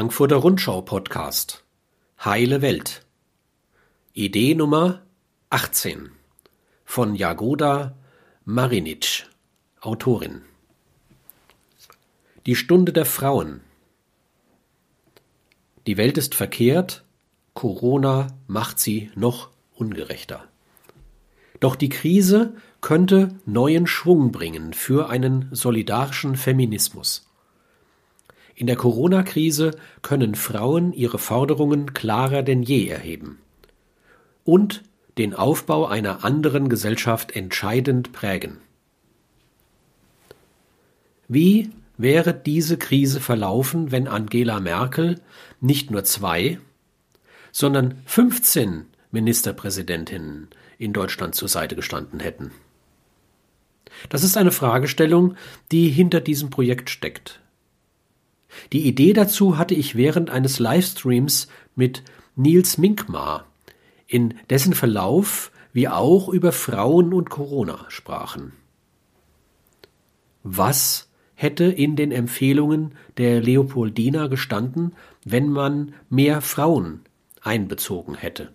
Frankfurter Rundschau Podcast Heile Welt. Idee Nummer 18 von Jagoda Marinic Autorin. Die Stunde der Frauen. Die Welt ist verkehrt, Corona macht sie noch ungerechter. Doch die Krise könnte neuen Schwung bringen für einen solidarischen Feminismus. In der Corona-Krise können Frauen ihre Forderungen klarer denn je erheben und den Aufbau einer anderen Gesellschaft entscheidend prägen. Wie wäre diese Krise verlaufen, wenn Angela Merkel nicht nur zwei, sondern 15 Ministerpräsidentinnen in Deutschland zur Seite gestanden hätten? Das ist eine Fragestellung, die hinter diesem Projekt steckt. Die Idee dazu hatte ich während eines Livestreams mit Nils Minkmar, in dessen Verlauf wir auch über Frauen und Corona sprachen. Was hätte in den Empfehlungen der Leopoldina gestanden, wenn man mehr Frauen einbezogen hätte?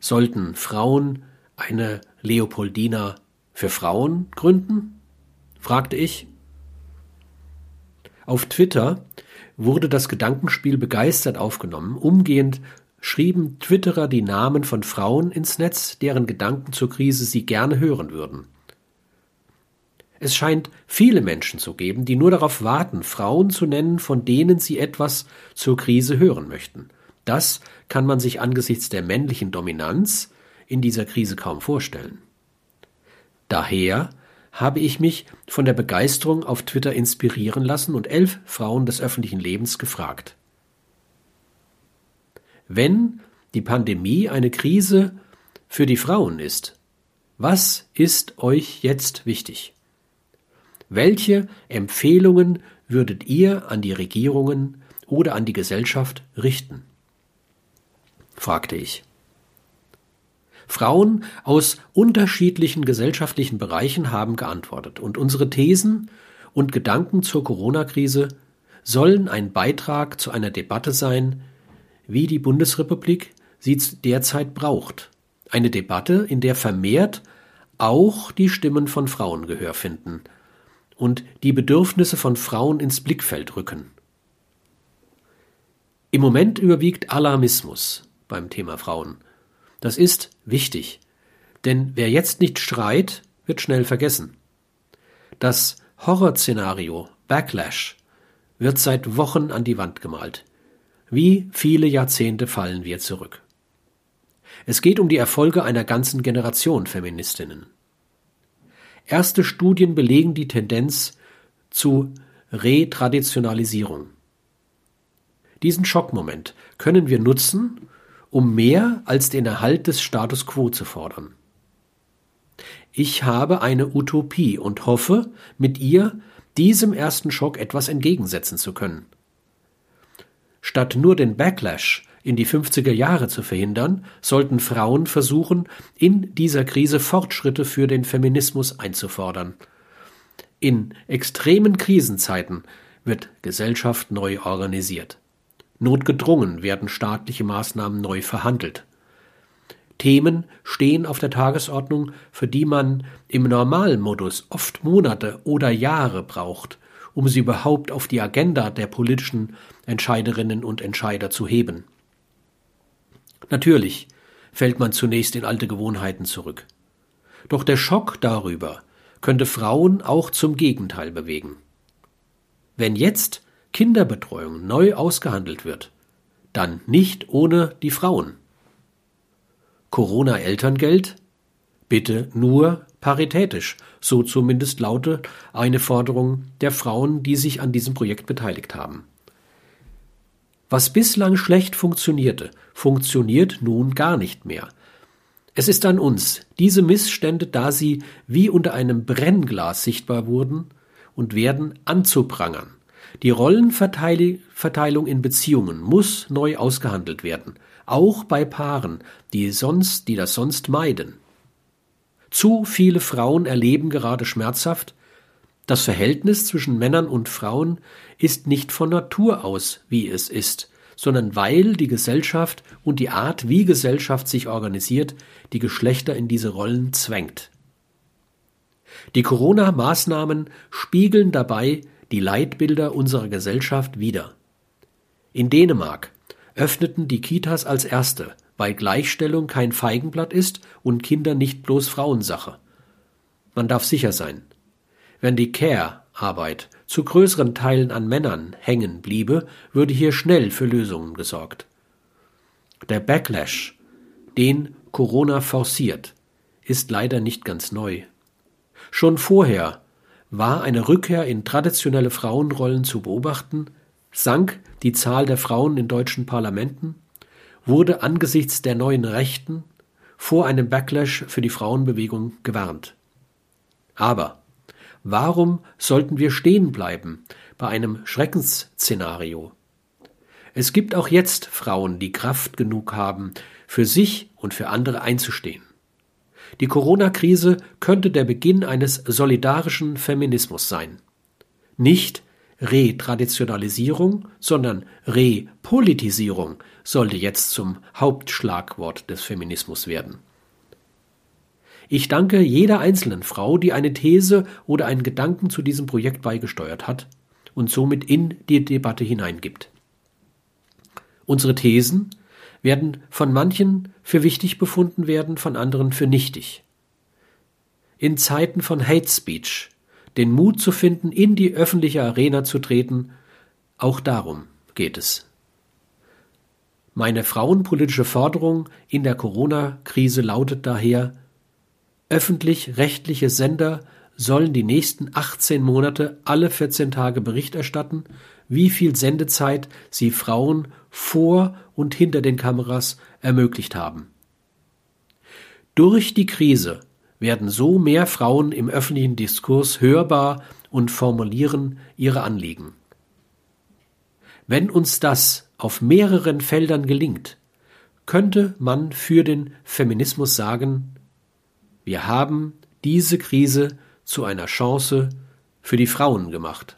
Sollten Frauen eine Leopoldina für Frauen gründen? fragte ich. Auf Twitter wurde das Gedankenspiel begeistert aufgenommen. Umgehend schrieben Twitterer die Namen von Frauen ins Netz, deren Gedanken zur Krise sie gerne hören würden. Es scheint viele Menschen zu geben, die nur darauf warten, Frauen zu nennen, von denen sie etwas zur Krise hören möchten. Das kann man sich angesichts der männlichen Dominanz in dieser Krise kaum vorstellen. Daher habe ich mich von der Begeisterung auf Twitter inspirieren lassen und elf Frauen des öffentlichen Lebens gefragt. Wenn die Pandemie eine Krise für die Frauen ist, was ist euch jetzt wichtig? Welche Empfehlungen würdet ihr an die Regierungen oder an die Gesellschaft richten? fragte ich. Frauen aus unterschiedlichen gesellschaftlichen Bereichen haben geantwortet, und unsere Thesen und Gedanken zur Corona-Krise sollen ein Beitrag zu einer Debatte sein, wie die Bundesrepublik sie derzeit braucht. Eine Debatte, in der vermehrt auch die Stimmen von Frauen Gehör finden und die Bedürfnisse von Frauen ins Blickfeld rücken. Im Moment überwiegt Alarmismus beim Thema Frauen. Das ist wichtig, denn wer jetzt nicht schreit, wird schnell vergessen. Das Horrorszenario Backlash wird seit Wochen an die Wand gemalt. Wie viele Jahrzehnte fallen wir zurück? Es geht um die Erfolge einer ganzen Generation Feministinnen. Erste Studien belegen die Tendenz zu Retraditionalisierung. Diesen Schockmoment können wir nutzen, um mehr als den Erhalt des Status quo zu fordern. Ich habe eine Utopie und hoffe, mit ihr diesem ersten Schock etwas entgegensetzen zu können. Statt nur den Backlash in die 50er Jahre zu verhindern, sollten Frauen versuchen, in dieser Krise Fortschritte für den Feminismus einzufordern. In extremen Krisenzeiten wird Gesellschaft neu organisiert. Notgedrungen werden staatliche Maßnahmen neu verhandelt. Themen stehen auf der Tagesordnung, für die man im Normalmodus oft Monate oder Jahre braucht, um sie überhaupt auf die Agenda der politischen Entscheiderinnen und Entscheider zu heben. Natürlich fällt man zunächst in alte Gewohnheiten zurück. Doch der Schock darüber könnte Frauen auch zum Gegenteil bewegen. Wenn jetzt Kinderbetreuung neu ausgehandelt wird, dann nicht ohne die Frauen. Corona-Elterngeld? Bitte nur paritätisch, so zumindest lautet eine Forderung der Frauen, die sich an diesem Projekt beteiligt haben. Was bislang schlecht funktionierte, funktioniert nun gar nicht mehr. Es ist an uns, diese Missstände, da sie wie unter einem Brennglas sichtbar wurden und werden, anzuprangern. Die Rollenverteilung in Beziehungen muss neu ausgehandelt werden, auch bei Paaren, die sonst, die das sonst meiden. Zu viele Frauen erleben gerade schmerzhaft, Das Verhältnis zwischen Männern und Frauen ist nicht von Natur aus, wie es ist, sondern weil die Gesellschaft und die Art, wie Gesellschaft sich organisiert, die Geschlechter in diese Rollen zwängt. Die Corona-Maßnahmen spiegeln dabei die Leitbilder unserer Gesellschaft wider. In Dänemark öffneten die Kitas als erste, weil Gleichstellung kein Feigenblatt ist und Kinder nicht bloß Frauensache. Man darf sicher sein, wenn die Care-Arbeit zu größeren Teilen an Männern hängen bliebe, würde hier schnell für Lösungen gesorgt. Der Backlash, den Corona forciert, ist leider nicht ganz neu. Schon vorher war eine Rückkehr in traditionelle Frauenrollen zu beobachten, sank die Zahl der Frauen in deutschen Parlamenten, wurde angesichts der neuen Rechten vor einem Backlash für die Frauenbewegung gewarnt. Aber warum sollten wir stehen bleiben bei einem Schreckensszenario? Es gibt auch jetzt Frauen, die Kraft genug haben, für sich und für andere einzustehen. Die Corona-Krise könnte der Beginn eines solidarischen Feminismus sein. Nicht Retraditionalisierung, sondern Repolitisierung sollte jetzt zum Hauptschlagwort des Feminismus werden. Ich danke jeder einzelnen Frau, die eine These oder einen Gedanken zu diesem Projekt beigesteuert hat und somit in die Debatte hineingibt. Unsere Thesen werden von manchen für wichtig befunden werden, von anderen für nichtig. In Zeiten von Hate Speech den Mut zu finden, in die öffentliche Arena zu treten, auch darum geht es. Meine frauenpolitische Forderung in der Corona-Krise lautet daher, öffentlich-rechtliche Sender sollen die nächsten 18 Monate alle 14 Tage Bericht erstatten, wie viel Sendezeit sie Frauen vor und hinter den Kameras ermöglicht haben. Durch die Krise werden so mehr Frauen im öffentlichen Diskurs hörbar und formulieren ihre Anliegen. Wenn uns das auf mehreren Feldern gelingt, könnte man für den Feminismus sagen, wir haben diese Krise zu einer Chance für die Frauen gemacht.